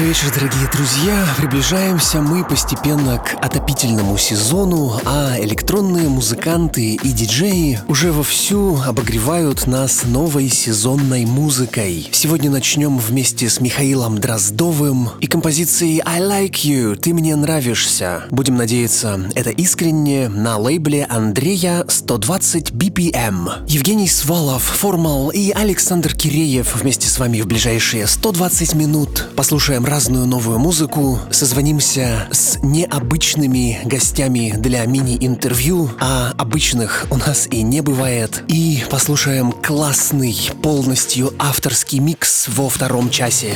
Добрый вечер, дорогие друзья. Приближаемся мы постепенно к отопительному сезону, а электронные музыканты и диджеи уже вовсю обогревают нас новой сезонной музыкой. Сегодня начнем вместе с Михаилом Дроздовым и композицией I Like You, Ты мне нравишься. Будем надеяться, это искренне на лейбле Андрея 120 BPM. Евгений Свалов, Формал и Александр Киреев вместе с вами в ближайшие 120 минут. Послушаем разную новую музыку, созвонимся с необычными гостями для мини-интервью, а обычных у нас и не бывает, и послушаем классный, полностью авторский микс во втором часе.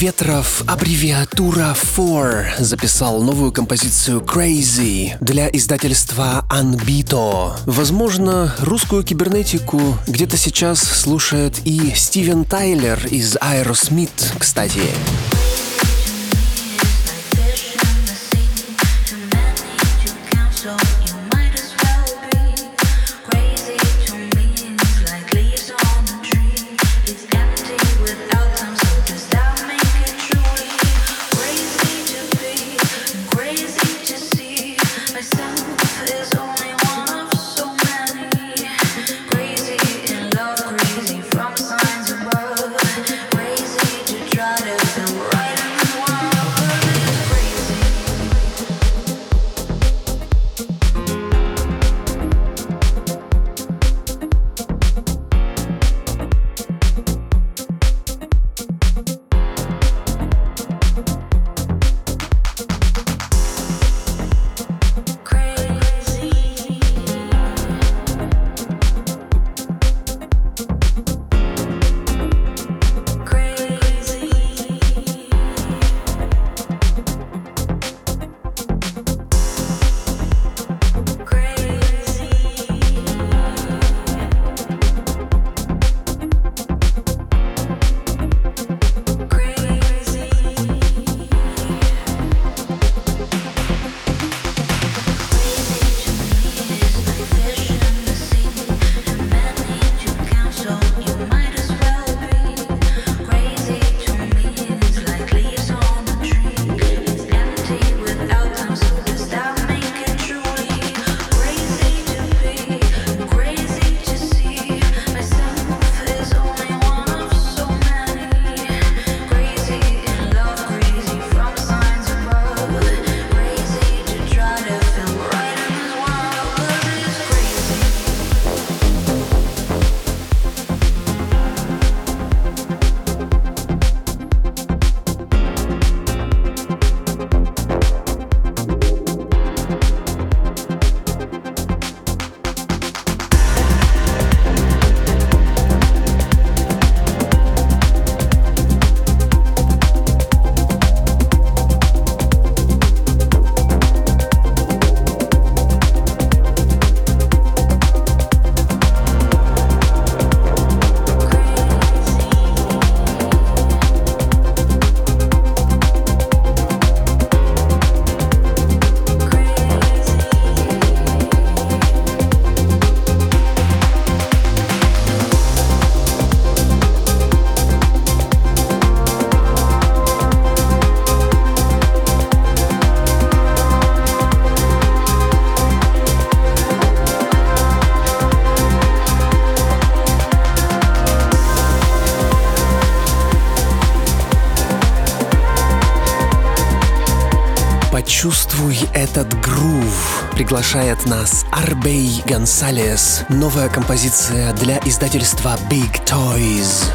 Ветров, аббревиатура 4, записал новую композицию Crazy для издательства Anbito. Возможно, русскую кибернетику где-то сейчас слушает и Стивен Тайлер из Aerosmith, кстати. Приглашает нас Арбей Гонсалес. Новая композиция для издательства Big Toys.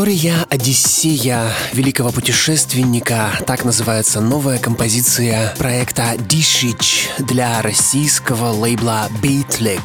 История Одиссея великого путешественника. Так называется новая композиция проекта Дишич для российского лейбла Beatlik.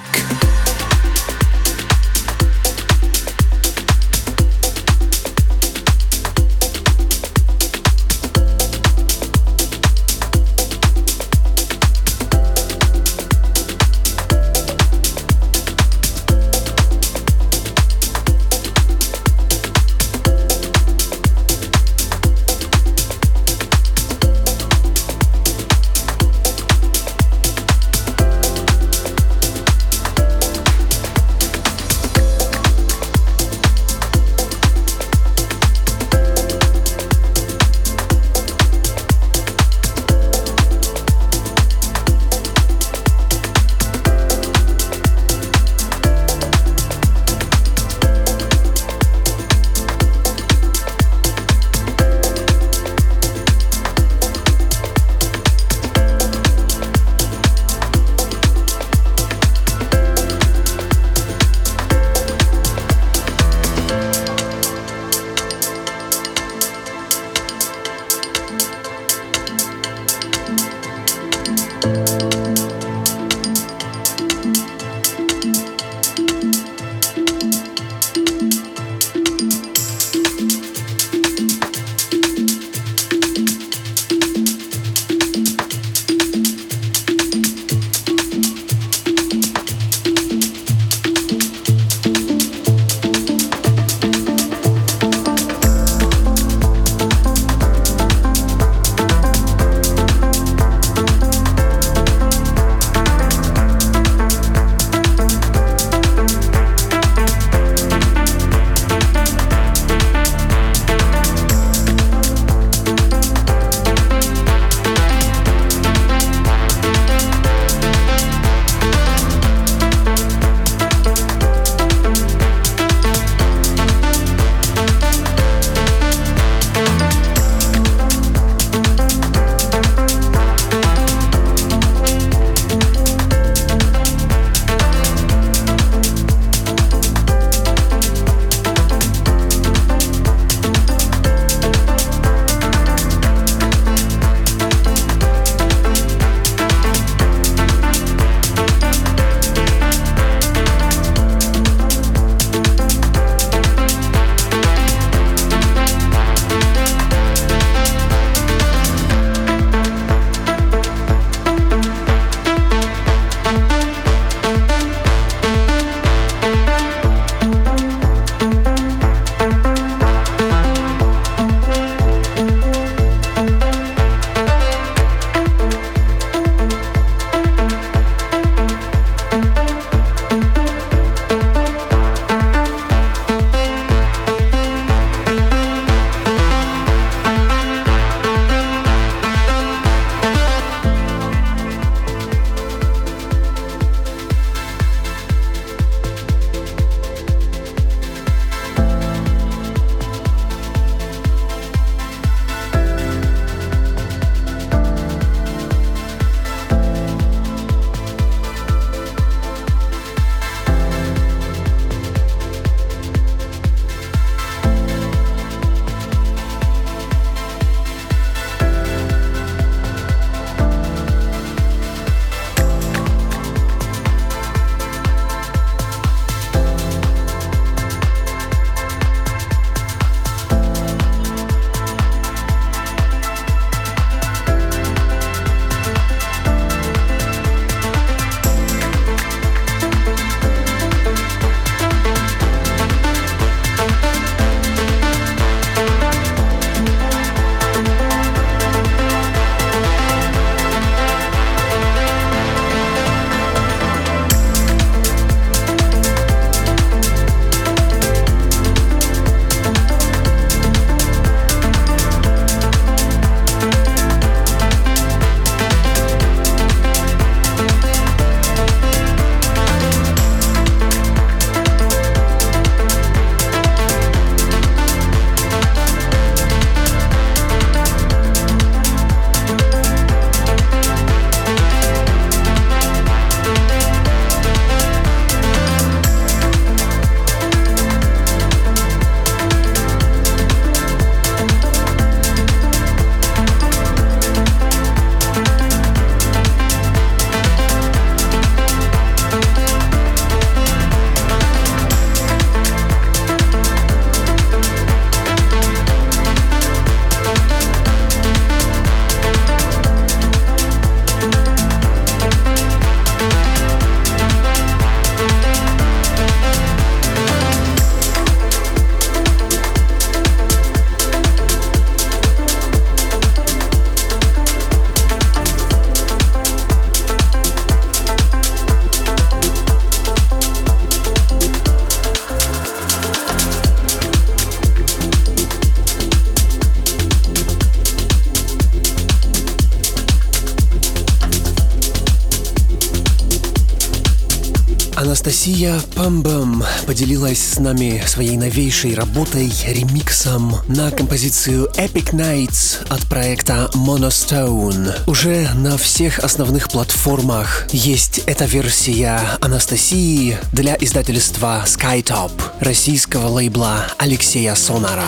Анастасия Памбам поделилась с нами своей новейшей работой, ремиксом на композицию Epic Nights от проекта Monostone. Уже на всех основных платформах есть эта версия Анастасии для издательства Skytop, российского лейбла Алексея Сонара.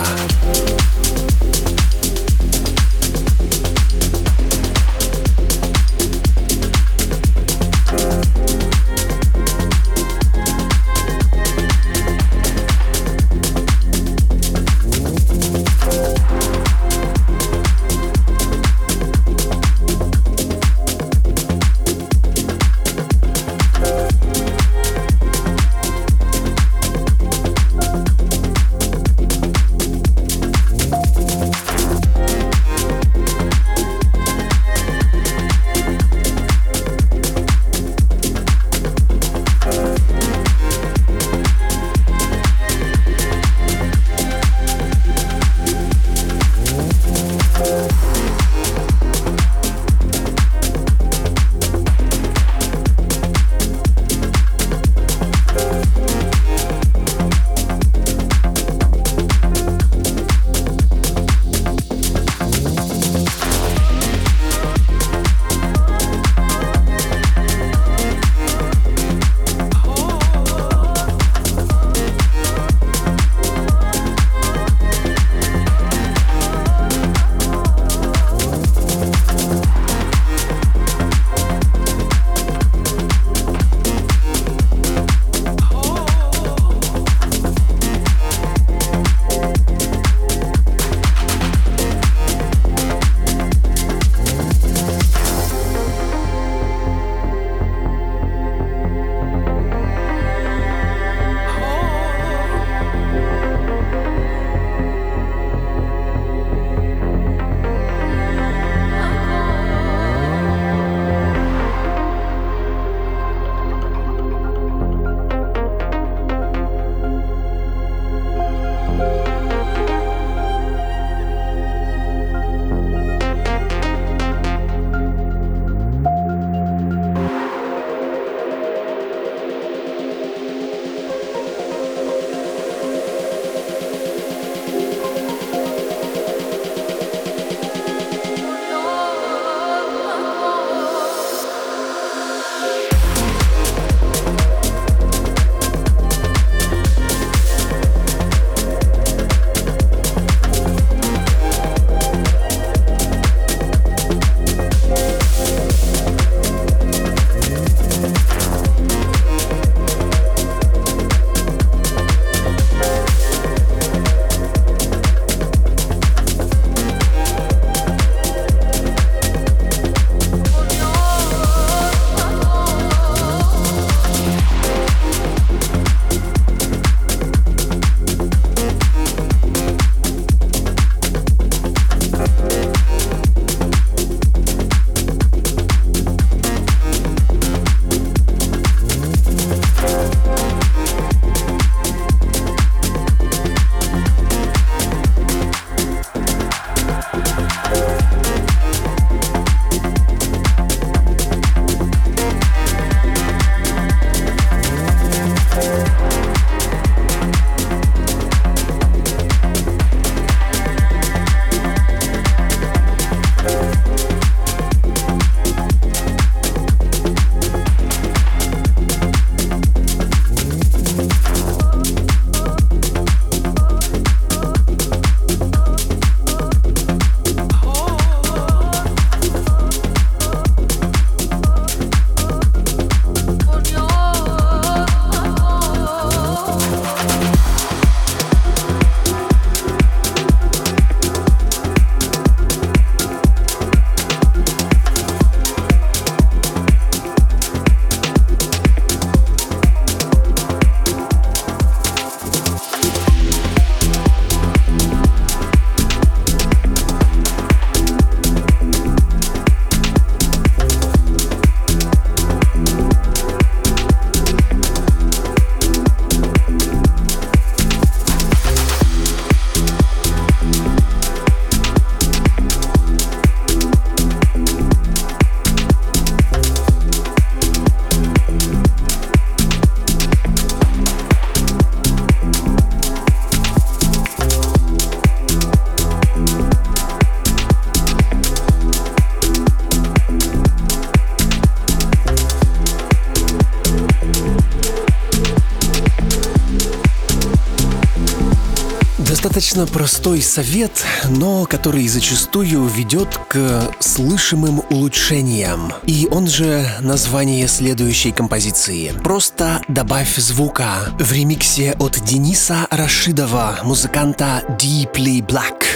Достаточно простой совет, но который зачастую ведет к слышимым улучшениям. И он же название следующей композиции. Просто добавь звука в ремиксе от Дениса Рашидова, музыканта Deeply Black.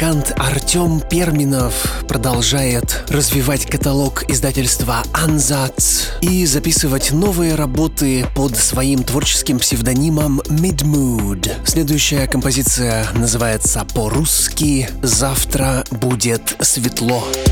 Музыкант Артем Перминов продолжает развивать каталог издательства Ansatz и записывать новые работы под своим творческим псевдонимом Midmood. Следующая композиция называется по-русски «Завтра будет светло». На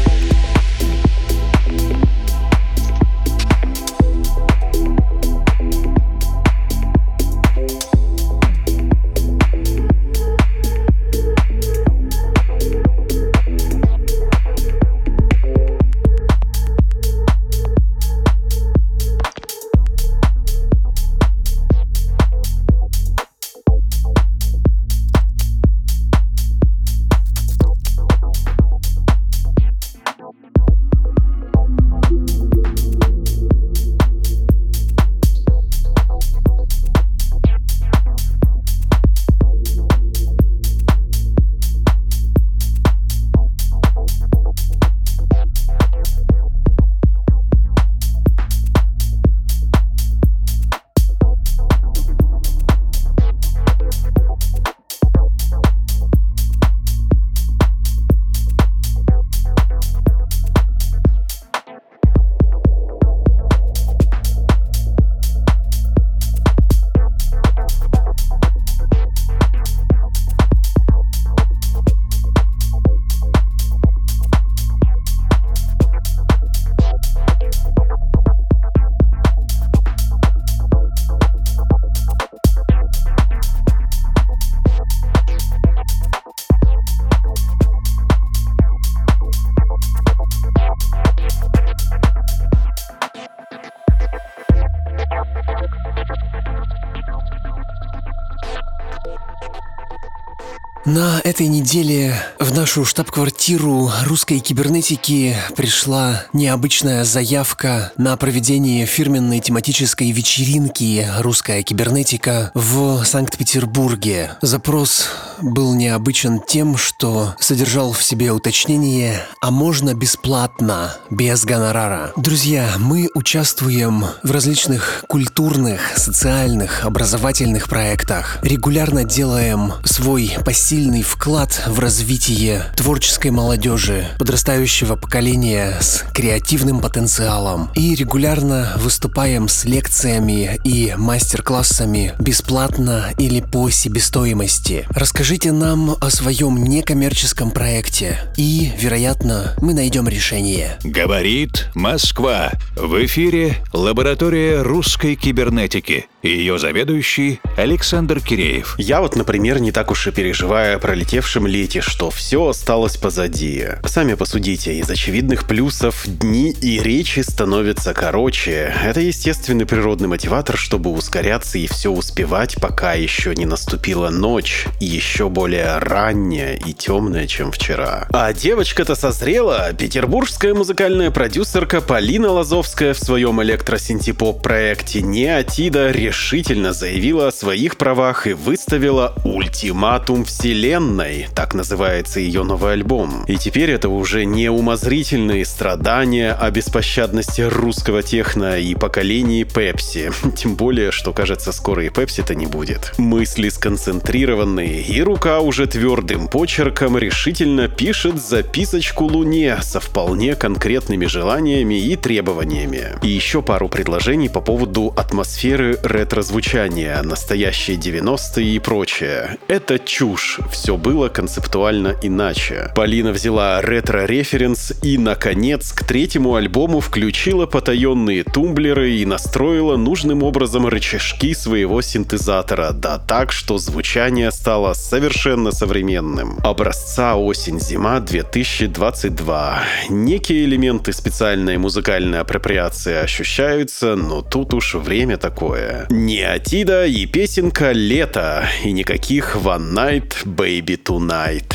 этой неделе в нашу штаб-квартиру русской кибернетики пришла необычная заявка на проведение фирменной тематической вечеринки «Русская кибернетика» в Санкт-Петербурге. Запрос был необычен тем, что содержал в себе уточнение «а можно бесплатно, без гонорара». Друзья, мы участвуем в различных культурных, социальных, образовательных проектах, регулярно делаем свой пассив сильный вклад в развитие творческой молодежи, подрастающего поколения с креативным потенциалом. И регулярно выступаем с лекциями и мастер-классами бесплатно или по себестоимости. Расскажите нам о своем некоммерческом проекте, и, вероятно, мы найдем решение. Говорит Москва. В эфире лаборатория русской кибернетики. Ее заведующий Александр Киреев. Я вот, например, не так уж и переживаю о пролетевшем лете, что все осталось позади. Сами посудите, из очевидных плюсов дни и речи становятся короче. Это естественный природный мотиватор, чтобы ускоряться и все успевать, пока еще не наступила ночь, еще более ранняя и темная, чем вчера. А девочка-то созрела. Петербургская музыкальная продюсерка Полина Лазовская в своем электросинтепоп проекте «Неатида» решительно заявила о своих правах и выставила ультиматум вселенной так называется ее новый альбом. И теперь это уже не умозрительные страдания о беспощадности русского техно и поколении Пепси. Тем более, что кажется, скоро и Пепси-то не будет. Мысли сконцентрированные, и рука уже твердым почерком решительно пишет записочку Луне со вполне конкретными желаниями и требованиями. И еще пару предложений по поводу атмосферы ретро-звучания, настоящие 90-е и прочее. Это чушь все было концептуально иначе. Полина взяла ретро-референс и, наконец, к третьему альбому включила потаенные тумблеры и настроила нужным образом рычажки своего синтезатора, да так, что звучание стало совершенно современным. Образца осень-зима 2022. Некие элементы специальной музыкальной апроприации ощущаются, но тут уж время такое. Не Атида и песенка «Лето», и никаких One Night, Baby Tonight.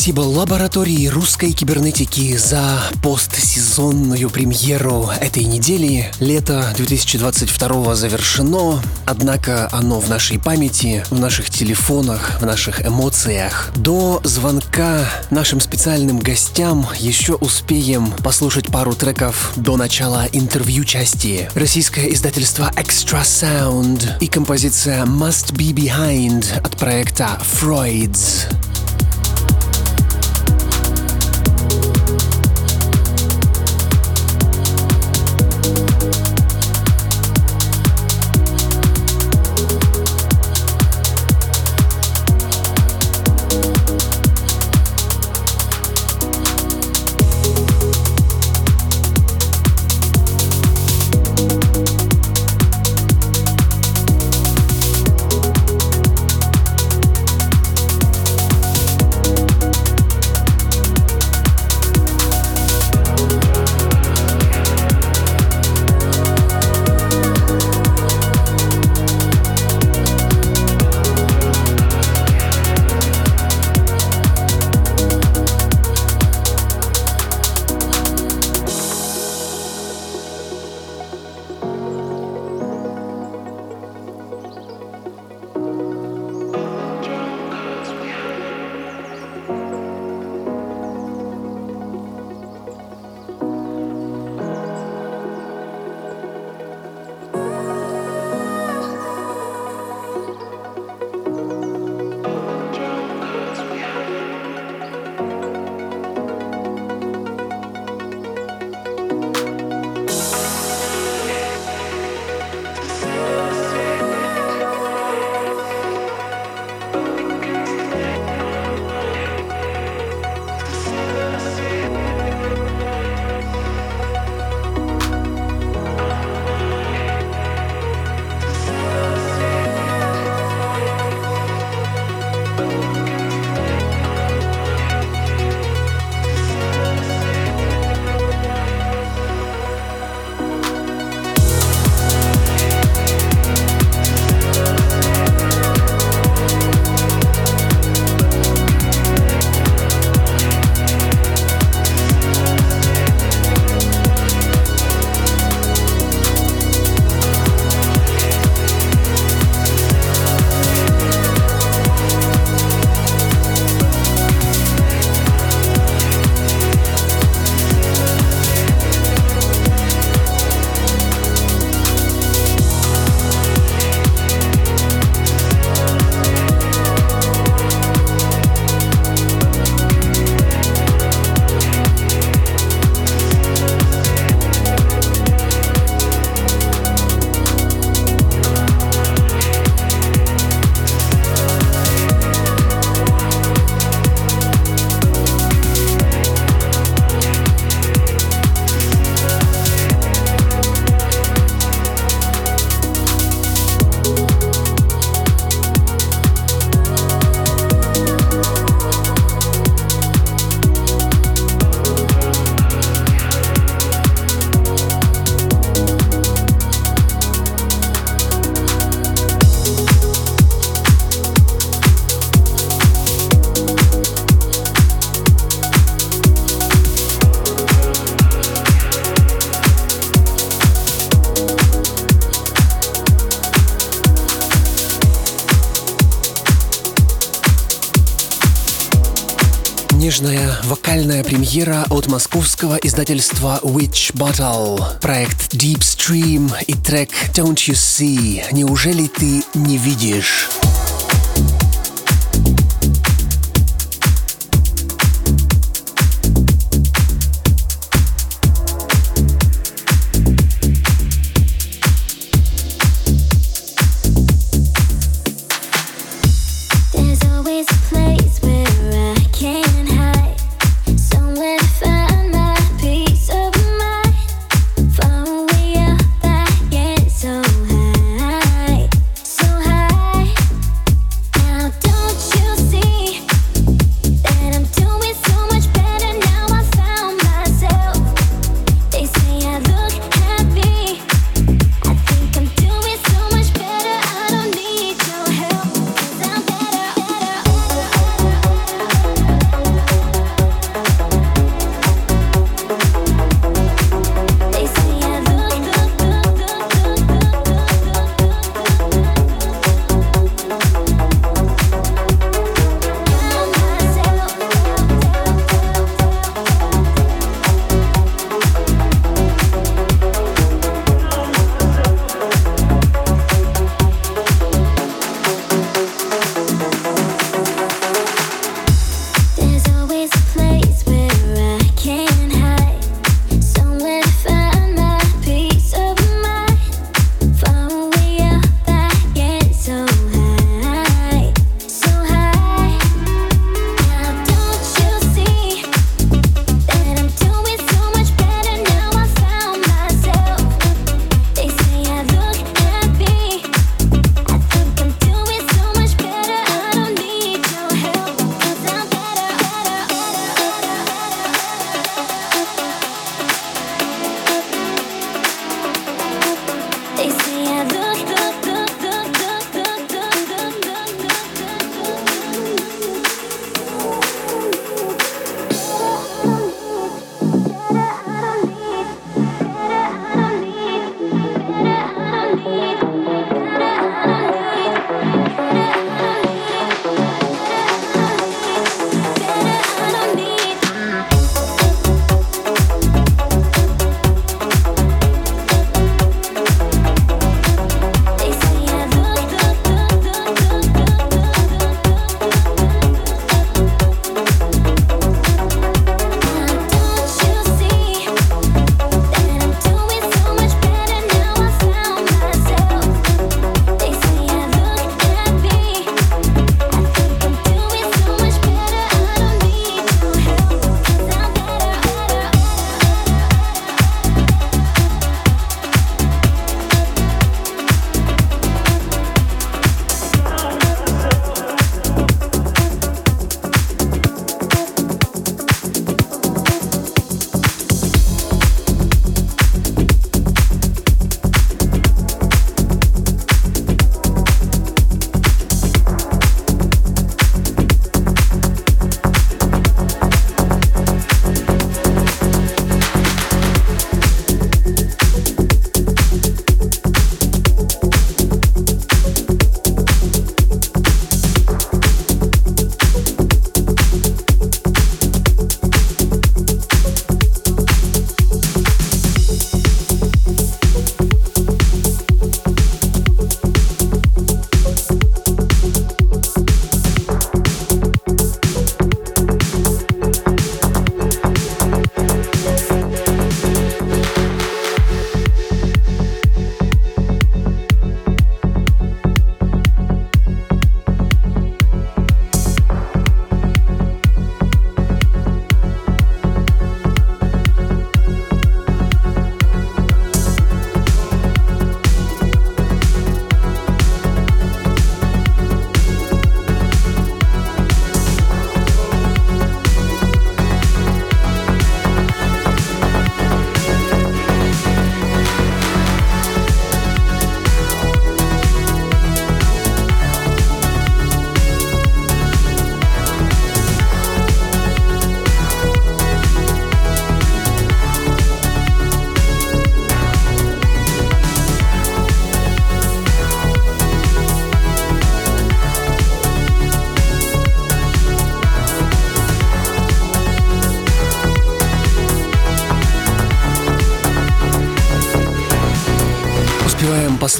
Спасибо лаборатории русской кибернетики за постсезонную премьеру этой недели. Лето 2022 завершено, однако оно в нашей памяти, в наших телефонах, в наших эмоциях. До звонка нашим специальным гостям еще успеем послушать пару треков до начала интервью части. Российское издательство Extra Sound и композиция Must Be Behind от проекта Freud's. Bye. От московского издательства Witch Bottle. Проект Deep Stream и трек Don't You See. Неужели ты не видишь?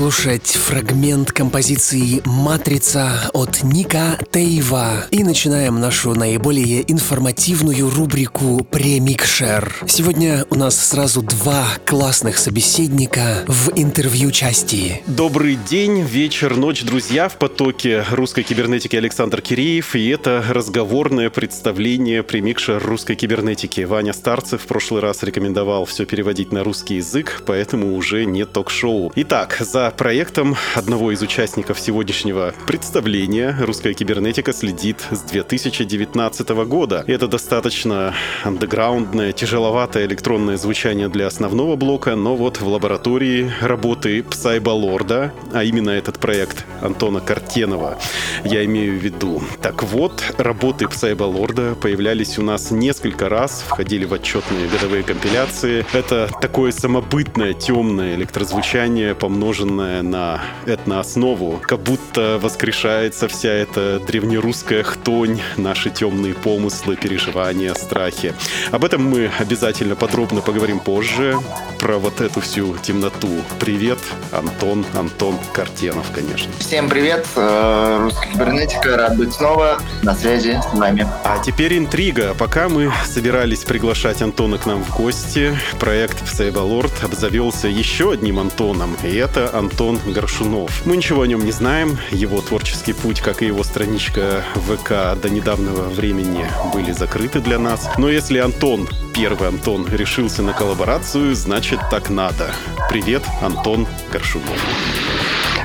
Послушать фрагмент композиции «Матрица» от Ника Тейва. И начинаем нашу наиболее информативную рубрику «Премикшер». Сегодня у нас сразу два классных собеседника в интервью части. Добрый день, вечер, ночь, друзья. В потоке русской кибернетики Александр Киреев. И это разговорное представление «Премикшер русской кибернетики». Ваня Старцев в прошлый раз рекомендовал все переводить на русский язык, поэтому уже не ток-шоу. Итак, за проектом одного из участников сегодняшнего представления «Русская кибернетика» следит с 2019 года. Это достаточно андеграундное, тяжеловатое электронное звучание для основного блока, но вот в лаборатории работы Псайбалорда, а именно этот проект Антона Картенова, я имею в виду. Так вот, работы Псайбалорда появлялись у нас несколько раз, входили в отчетные годовые компиляции. Это такое самобытное темное электрозвучание, помноженное на этнооснову, как будто воскрешается вся эта древнерусская хтонь, наши темные помыслы, переживания, страхи. Об этом мы обязательно подробно поговорим позже, про вот эту всю темноту. Привет, Антон, Антон Картенов, конечно. Всем привет, э, русская кибернетика, рад быть снова на связи с вами. А теперь интрига. Пока мы собирались приглашать Антона к нам в гости, проект Сейбалорд обзавелся еще одним Антоном, и это Антон Горшунов. Мы ничего о нем не знаем, его творческий путь, как и его страничка ВК до недавнего времени были закрыты для нас. Но если Антон, первый Антон, решился на коллаборацию, значит так надо. Привет, Антон Горшунов.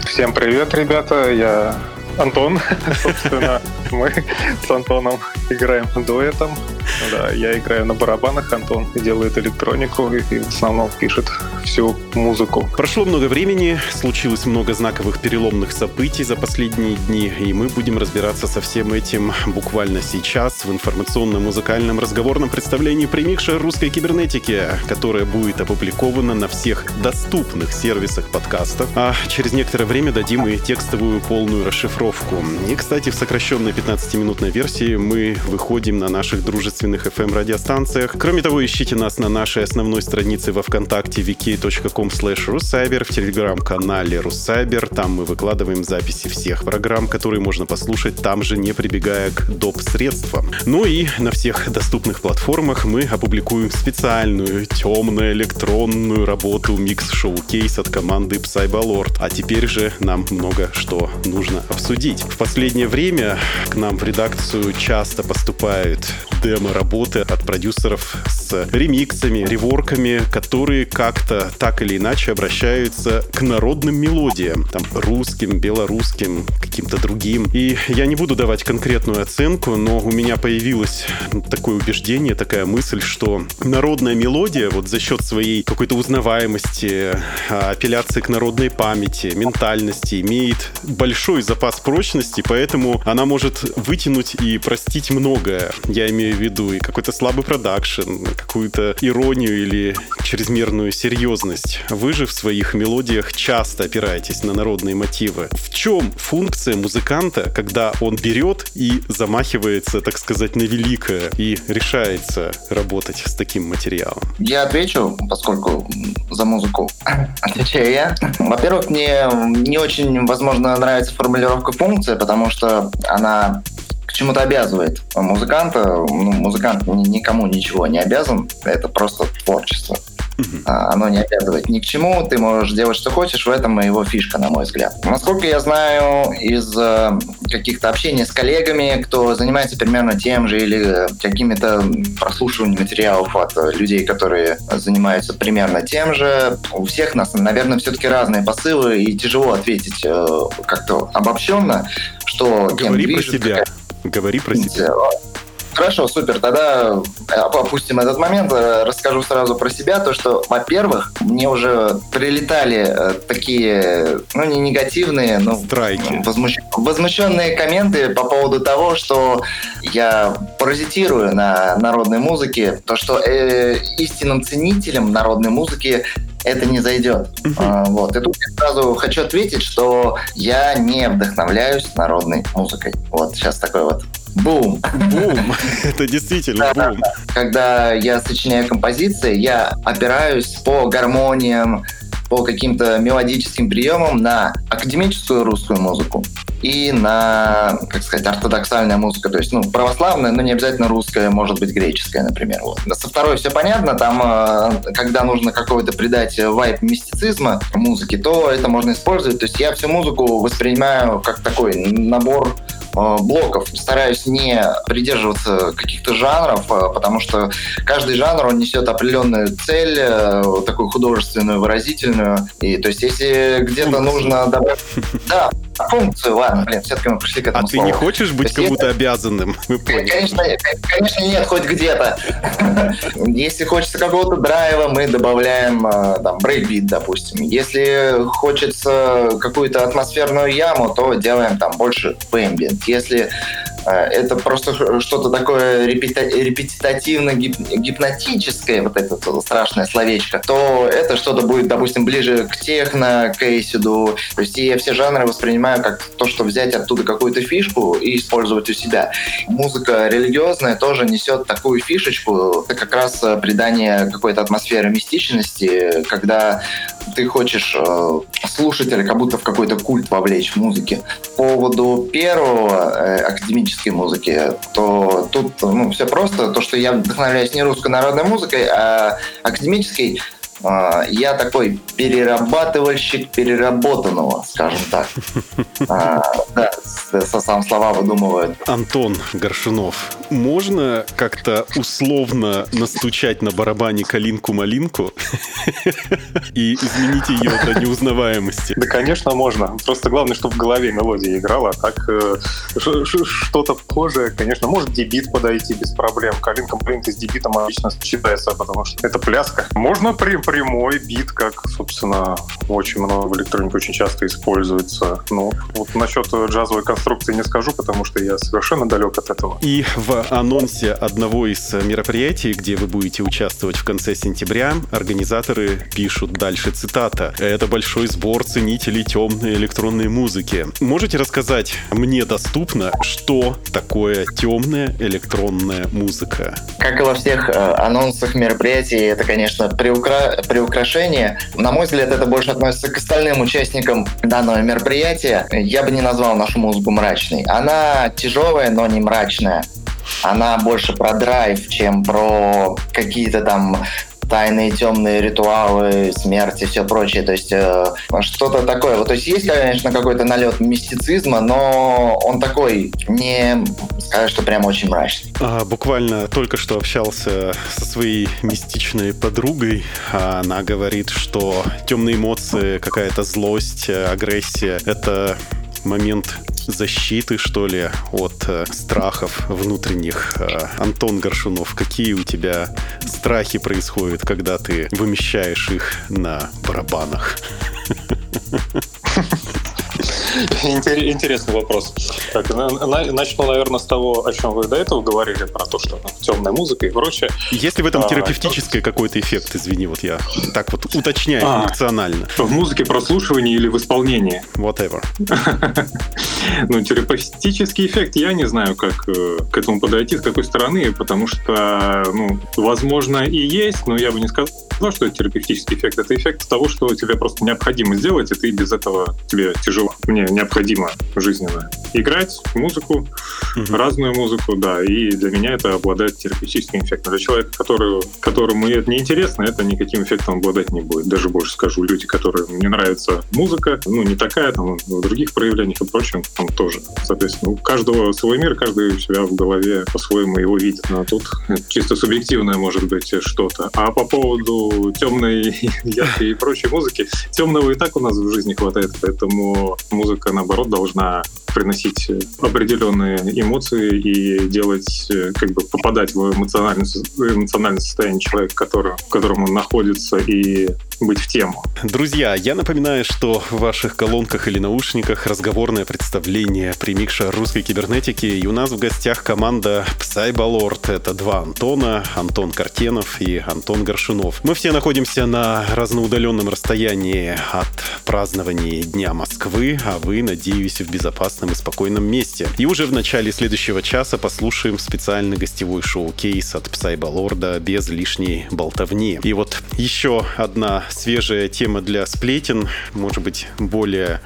Всем привет, ребята, я Антон, собственно, мы с Антоном играем дуэтом. Да, я играю на барабанах, Антон делает электронику и в основном пишет всю музыку. Прошло много времени, случилось много знаковых переломных событий за последние дни, и мы будем разбираться со всем этим буквально сейчас в информационном музыкальном разговорном представлении премикша русской кибернетики, которое будет опубликовано на всех доступных сервисах подкастов, а через некоторое время дадим и текстовую полную расшифровку. И, кстати, в сокращенной 15-минутной версии мы выходим на наших дружественных FM-радиостанциях. Кроме того, ищите нас на нашей основной странице во ВКонтакте wiki.com russcyber, в телеграм-канале Руссайбер. Там мы выкладываем записи всех программ, которые можно послушать, там же не прибегая к доп-средствам. Ну и на всех доступных платформах мы опубликуем специальную темную электронную работу Showcase от команды Psybalord. А теперь же нам много что нужно обсудить. В последнее время к нам в редакцию часто поступают демо-работы от продюсеров с ремиксами, реворками, которые как-то так или иначе обращаются к народным мелодиям, там, русским, белорусским, каким-то другим. И я не буду давать конкретную оценку, но у меня появилось такое убеждение, такая мысль, что народная мелодия вот за счет своей какой-то узнаваемости, а, апелляции к народной памяти, ментальности имеет большой запас прочности, поэтому она может вытянуть и простить многое. Я имею в виду и какой-то слабый продакшн, какую-то иронию или чрезмерную серьезность. Вы же в своих мелодиях часто опираетесь на народные мотивы. В чем функция музыканта, когда он берет и замахивается, так сказать, на великое и решается работать с таким материалом? Я отвечу, поскольку за музыку отвечаю я. Во-первых, мне не очень, возможно, нравится формулировка функция, потому что она чему-то обязывает музыканта. Ну, музыкант никому ничего не обязан, это просто творчество. Uh-huh. Оно не обязывает ни к чему, ты можешь делать, что хочешь, в этом и его фишка, на мой взгляд. Насколько я знаю из э, каких-то общений с коллегами, кто занимается примерно тем же или какими-то прослушиванием материалов от людей, которые занимаются примерно тем же, у всех нас, наверное, все-таки разные посылы, и тяжело ответить э, как-то обобщенно, что... Говори про себя. Говори про себя. Хорошо, супер. Тогда э, опустим этот момент. Э, расскажу сразу про себя. То, что, во-первых, мне уже прилетали э, такие, ну, не негативные, но Страйки. Возмущ... возмущенные комменты по поводу того, что я паразитирую на народной музыке. То, что э, истинным ценителям народной музыки это не зайдет. Uh-huh. вот. И тут я сразу хочу ответить, что я не вдохновляюсь народной музыкой. Вот сейчас такой вот бум. Бум. Это действительно бум. Когда я сочиняю композиции, я опираюсь по гармониям, по каким-то мелодическим приемам на академическую русскую музыку и на, как сказать, ортодоксальная музыка, то есть, ну, православная, но не обязательно русская, может быть, греческая, например. Вот. Со второй все понятно, там, э, когда нужно какой-то придать вайп мистицизма музыке, то это можно использовать. То есть я всю музыку воспринимаю как такой набор блоков. Стараюсь не придерживаться каких-то жанров, э, потому что каждый жанр, он несет определенную цель, э, такую художественную, выразительную. И то есть если где-то нужно добавить... Да, функцию, ладно, блин, все-таки мы пришли к этому А слову. ты не хочешь быть кому-то если... обязанным? Мы конечно, конечно, нет, хоть где-то. Если хочется какого-то драйва, мы добавляем там брейкбит, допустим. Если хочется какую-то атмосферную яму, то делаем там больше эмбиент. Если э, это просто что-то такое репетитативно-гипнотическое, вот это страшное словечко, то это что-то будет, допустим, ближе к техно, к эйсиду. То есть я все жанры воспринимаю как то, что взять оттуда какую-то фишку и использовать у себя. Музыка религиозная тоже несет такую фишечку, это как раз придание какой-то атмосферы мистичности, когда ты хочешь э, слушателя как будто в какой-то культ вовлечь в музыке. По поводу первого э, академической музыки, то тут ну, все просто. То, что я вдохновляюсь не русской народной музыкой, а академической, я такой перерабатывальщик переработанного, скажем так. А, да, сам слова выдумывают. Антон Горшунов, можно как-то условно настучать на барабане калинку-малинку и изменить ее до неузнаваемости? Да, конечно, можно. Просто главное, чтобы в голове мелодия играла. Так э, что-то похожее, конечно, может дебит подойти без проблем. Калинка-малинка с дебитом обычно считается, потому что это пляска. Можно при прямой бит, как, собственно, очень много в электронике очень часто используется. Ну, вот насчет джазовой конструкции не скажу, потому что я совершенно далек от этого. И в анонсе одного из мероприятий, где вы будете участвовать в конце сентября, организаторы пишут дальше цитата. «Это большой сбор ценителей темной электронной музыки. Можете рассказать мне доступно, что такое темная электронная музыка?» Как и во всех э, анонсах мероприятий, это, конечно, приукра приукрашение. На мой взгляд, это больше относится к остальным участникам данного мероприятия. Я бы не назвал нашу музыку мрачной. Она тяжелая, но не мрачная. Она больше про драйв, чем про какие-то там тайные темные ритуалы, смерти, все прочее. То есть э, что-то такое. Вот, то есть есть, конечно, какой-то налет мистицизма, но он такой не сказать, что прям очень мрачный. А, буквально только что общался со своей мистичной подругой. Она говорит, что темные эмоции, какая-то злость, агрессия — это момент защиты, что ли, от э, страхов внутренних. Э, Антон Горшунов, какие у тебя страхи происходят, когда ты вымещаешь их на барабанах? Интересный вопрос. Так, начну, наверное, с того, о чем вы до этого говорили, про то, что темная музыка и прочее. Есть ли в этом а, терапевтический какой-то эффект? Извини, вот я так вот уточняю а, функционально. В музыке прослушивании или в исполнении? Whatever. ну, терапевтический эффект, я не знаю, как э, к этому подойти, с какой стороны, потому что, ну, возможно, и есть, но я бы не сказал, что это терапевтический эффект. Это эффект того, что тебе просто необходимо сделать, и ты без этого тебе тяжело. Мне необходимо жизненно играть музыку, угу. разную музыку, да, и для меня это обладает терапевтическим эффектом. Для человека, который, которому это не интересно, это никаким эффектом обладать не будет. Даже больше скажу, люди, которым не нравится музыка, ну, не такая, там, в других проявлениях и прочем, там тоже. Соответственно, у каждого свой мир, каждый у себя в голове по-своему его видит. Но тут чисто субъективное может быть что-то. А по поводу темной, яркой и прочей музыки, темного и так у нас в жизни хватает, поэтому музыка, наоборот, должна приносить определенные эмоции и делать, как бы попадать в эмоциональное, эмоциональное состояние человека, который, в котором он находится, и быть в тему. Друзья, я напоминаю, что в ваших колонках или наушниках разговорное представление примикша русской кибернетики, и у нас в гостях команда Psybalord. Это два Антона, Антон Картенов и Антон Горшунов. Мы все находимся на разноудаленном расстоянии от празднования Дня Москвы, а вы, надеюсь, в безопасном и спокойном месте. И уже в начале следующего часа послушаем специальный гостевой шоу-кейс от Psybalord без лишней болтовни. И вот еще одна свежая тема для сплетен, может быть, более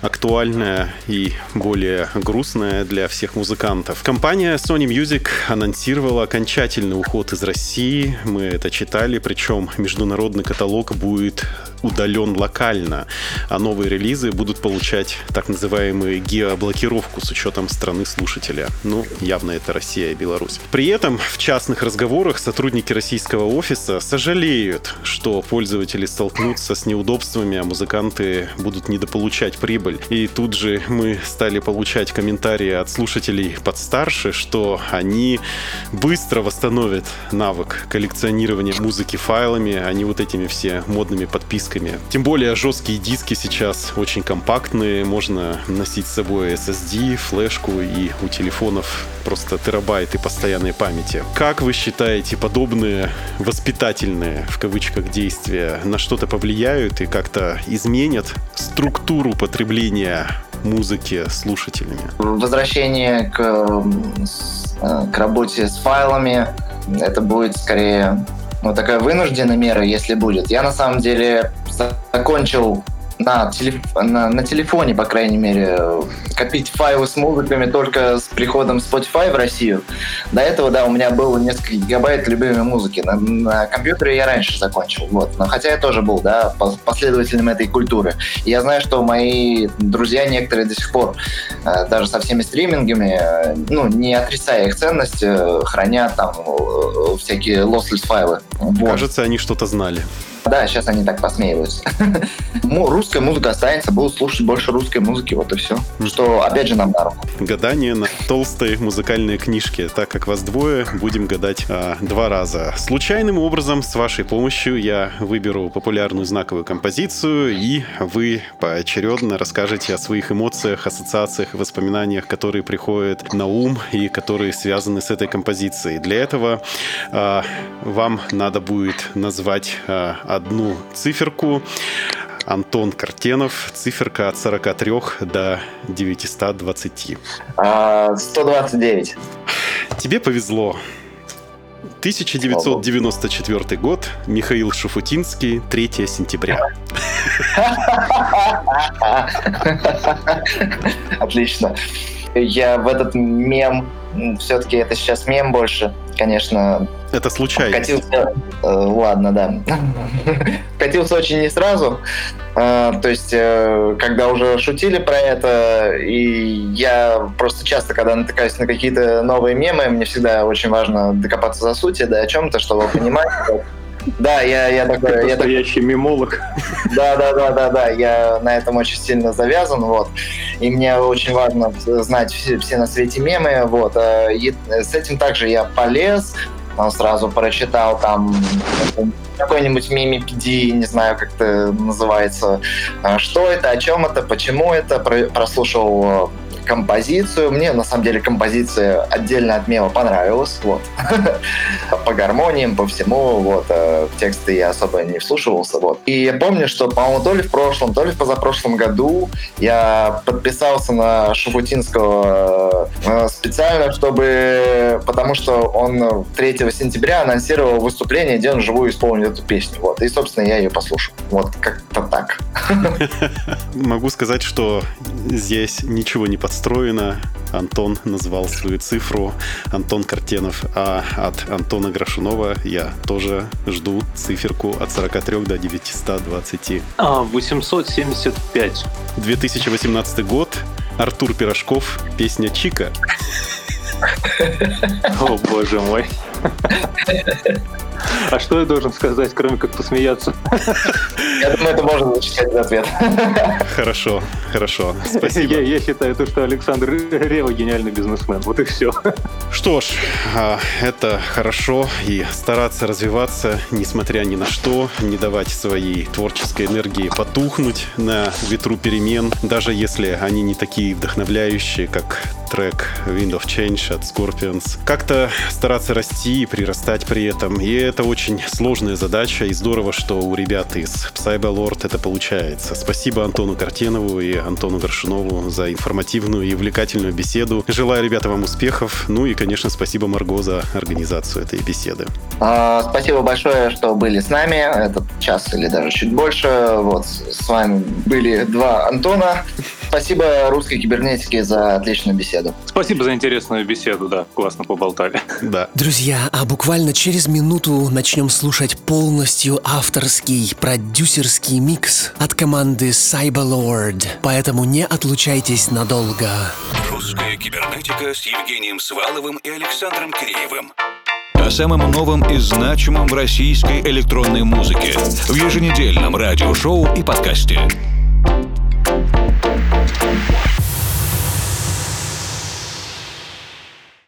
актуальная и более грустная для всех музыкантов. Компания Sony Music анонсировала окончательный уход из России. Мы это читали, причем международный каталог будет удален локально, а новые релизы будут получать так называемую геоблокировку с учетом страны слушателя. Ну, явно это Россия и Беларусь. При этом в частных разговорах сотрудники российского офиса сожалеют, что пользователи столкнутся с неудобствами, а музыканты будут недополучать прибыль. И тут же мы стали получать комментарии от слушателей подстарше, что они быстро восстановят навык коллекционирования музыки файлами, а не вот этими все модными подписками. Тем более жесткие диски сейчас очень компактные, можно носить с собой SSD, флешку и у телефонов просто терабайты постоянной памяти. Как вы считаете, подобные воспитательные, в кавычках, действия на что-то повлияют и как-то изменят структуру потребления музыки слушателями? Возвращение к, э, к работе с файлами, это будет скорее ну, такая вынужденная мера, если будет. Я на самом деле закончил на, телеф... на, на телефоне, по крайней мере, копить файлы с музыками только с приходом Spotify в Россию. До этого, да, у меня было несколько гигабайт любимой музыки. На, на компьютере я раньше закончил, вот. Но хотя я тоже был, да, последователем этой культуры. Я знаю, что мои друзья некоторые до сих пор, э, даже со всеми стримингами, э, ну, не отрицая их ценность, э, хранят там всякие lossless файлы. Вот. Кажется, они что-то знали. Да, сейчас они так посмеиваются. Русская музыка останется, будут слушать больше русской музыки, вот и все. Что, опять же, нам на руку. Гадание на толстой музыкальной книжке. Так как вас двое, будем гадать а, два раза. Случайным образом, с вашей помощью, я выберу популярную знаковую композицию, и вы поочередно расскажете о своих эмоциях, ассоциациях воспоминаниях, которые приходят на ум и которые связаны с этой композицией. Для этого а, вам надо будет назвать а, одну циферку. Антон Картенов, циферка от 43 до 920. 129. Тебе повезло. 1994 год, Михаил Шуфутинский, 3 сентября. Отлично. Я в этот мем, все-таки это сейчас мем больше, конечно, это случайно. Катился, э, ладно, да. Катился очень не сразу. Э, то есть, э, когда уже шутили про это, и я просто часто, когда натыкаюсь на какие-то новые мемы, мне всегда очень важно докопаться за сути, да, о чем-то, чтобы понимать. Да, я, я такой... Я настоящий мемолог. Да, да, да, да, да. Я на этом очень сильно завязан, вот. И мне очень важно знать все, все на свете мемы, вот. И с этим также я полез, он сразу прочитал там какой-нибудь мимипедии, не знаю, как это называется, а, что это, о чем это, почему это, прослушал композицию. Мне, на самом деле, композиция отдельно от мема понравилась. Вот. по гармониям, по всему. Вот. А тексты я особо не вслушивался. Вот. И я помню, что, по-моему, то ли в прошлом, то ли в позапрошлом году я подписался на Шафутинского э, специально, чтобы... Потому что он 3 сентября анонсировал выступление, где он живую исполнил эту песню. Вот. И, собственно, я ее послушал. Вот как-то так. Могу сказать, что здесь ничего не подстроено. Антон назвал свою цифру. Антон Картенов. А от Антона Грашунова я тоже жду циферку от 43 до 920. А, 875. 2018 год. Артур Пирожков. Песня Чика. О, боже мой. А что я должен сказать, кроме как посмеяться? Я думаю, это можно зачитать за ответ. Хорошо, хорошо. Спасибо. Я, я считаю, то, что Александр Рева гениальный бизнесмен. Вот и все. Что ж, а, это хорошо. И стараться развиваться, несмотря ни на что, не давать своей творческой энергии потухнуть на ветру перемен, даже если они не такие вдохновляющие, как трек Wind of Change от Scorpions. Как-то стараться расти и прирастать при этом. И это очень сложная задача, и здорово, что у ребят из Psybalord это получается. Спасибо Антону Картенову и Антону Горшунову за информативную и увлекательную беседу. Желаю, ребята, вам успехов. Ну и, конечно, спасибо Марго за организацию этой беседы. А, спасибо большое, что были с нами этот час или даже чуть больше. Вот с вами были два Антона. Спасибо русской кибернетике за отличную беседу. Спасибо за интересную беседу, да, классно поболтали. Да. Друзья, а буквально через минуту начнем слушать полностью авторский продюсерский микс от команды Cyberlord. Поэтому не отлучайтесь надолго. Русская кибернетика с Евгением Сваловым и Александром Киреевым. О самом новом и значимом в российской электронной музыке в еженедельном радиошоу и подкасте.